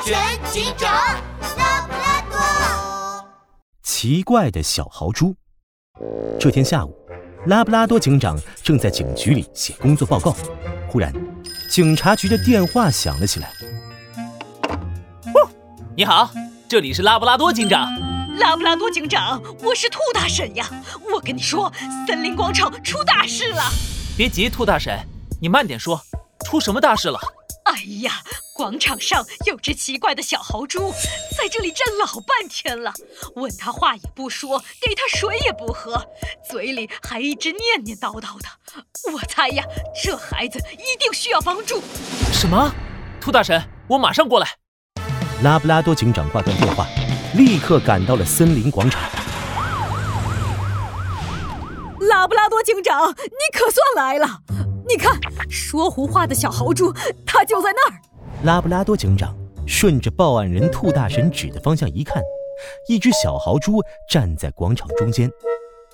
全警长拉布拉多。奇怪的小豪猪。这天下午，拉布拉多警长正在警局里写工作报告，忽然，警察局的电话响了起来。你好，这里是拉布拉多警长。拉布拉多警长，我是兔大婶呀。我跟你说，森林广场出大事了。别急，兔大婶，你慢点说，出什么大事了？哎呀，广场上有只奇怪的小豪猪，在这里站老半天了。问他话也不说，给他水也不喝，嘴里还一直念念叨叨的。我猜呀，这孩子一定需要帮助。什么？兔大神，我马上过来。拉布拉多警长挂断电话，立刻赶到了森林广场。拉布拉多警长，你可算来了！你看，说胡话的小豪猪，他就在那儿。拉布拉多警长顺着报案人兔大神指的方向一看，一只小豪猪站在广场中间，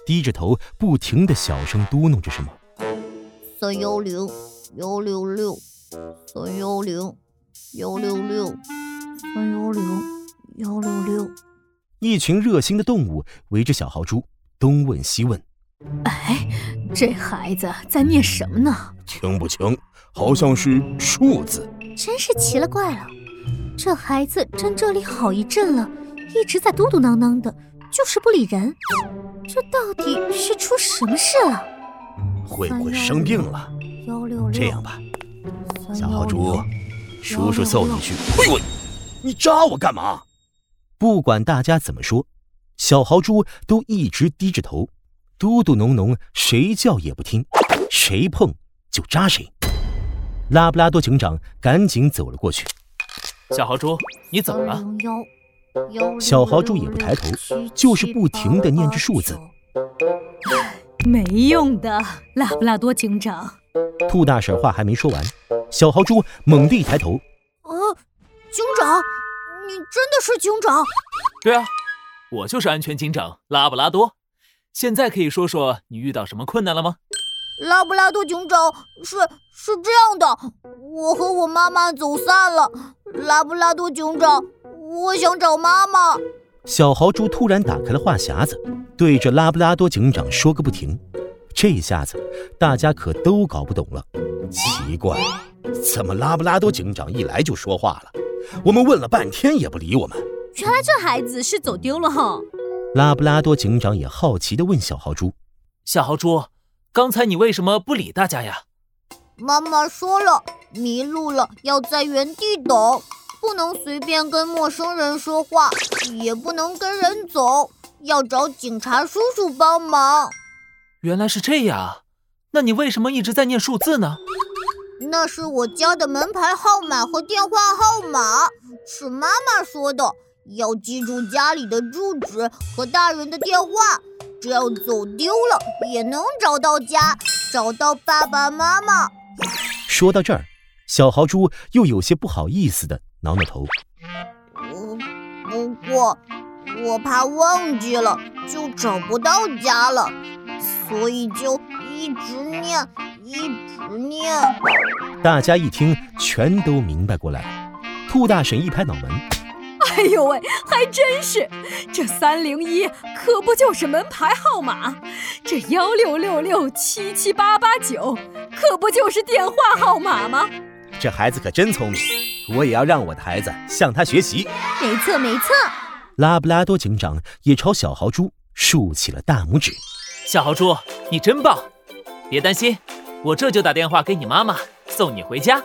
低着头，不停的小声嘟囔着什么。三幺零幺六六，三幺零幺六六，三幺零幺六六。一群热心的动物围着小豪猪，东问西问。哎，这孩子在念什么呢？听不清，好像是数字。真是奇了怪了，这孩子站这里好一阵了，一直在嘟嘟囔囔的，就是不理人。这到底是出什么事了？会不会生病了？幺六六。这样吧，小豪猪，叔叔送你去。喂喂，你扎我干嘛？不管大家怎么说，小豪猪都一直低着头。嘟嘟囔囔，谁叫也不听，谁碰就扎谁。拉布拉多警长赶紧走了过去。小豪猪，你怎么了？小豪猪也不抬头，就是不停的念着数字。没用的，拉布拉多警长。兔大婶话还没说完，小豪猪猛地一抬头。啊，警长，你真的是警长？对啊，我就是安全警长拉布拉多。现在可以说说你遇到什么困难了吗？拉布拉多警长，是是这样的，我和我妈妈走散了。拉布拉多警长，我想找妈妈。小豪猪突然打开了话匣子，对着拉布拉多警长说个不停。这下子大家可都搞不懂了。奇怪，怎么拉布拉多警长一来就说话了？我们问了半天也不理我们。原来这孩子是走丢了哈。拉布拉多警长也好奇地问小豪猪：“小豪猪，刚才你为什么不理大家呀？”妈妈说了，迷路了要在原地等，不能随便跟陌生人说话，也不能跟人走，要找警察叔叔帮忙。原来是这样，那你为什么一直在念数字呢？那是我家的门牌号码和电话号码，是妈妈说的。要记住家里的住址和大人的电话，这样走丢了也能找到家，找到爸爸妈妈。说到这儿，小豪猪又有些不好意思的挠挠头。不过我怕忘记了，就找不到家了，所以就一直念，一直念。大家一听，全都明白过来了。兔大婶一拍脑门。哎呦喂，还真是，这三零一可不就是门牌号码？这幺六六六七七八八九可不就是电话号码吗？这孩子可真聪明，我也要让我的孩子向他学习。没错没错，拉布拉多警长也朝小豪猪竖起了大拇指。小豪猪，你真棒！别担心，我这就打电话给你妈妈，送你回家。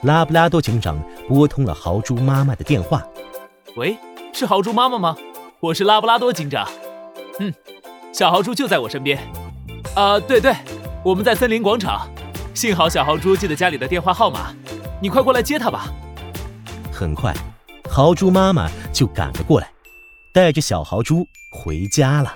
拉布拉多警长拨通了豪猪妈妈的电话。喂，是豪猪妈妈吗？我是拉布拉多警长。嗯，小豪猪就在我身边。啊，对对，我们在森林广场。幸好小豪猪记得家里的电话号码，你快过来接他吧。很快，豪猪妈妈就赶了过来，带着小豪猪回家了。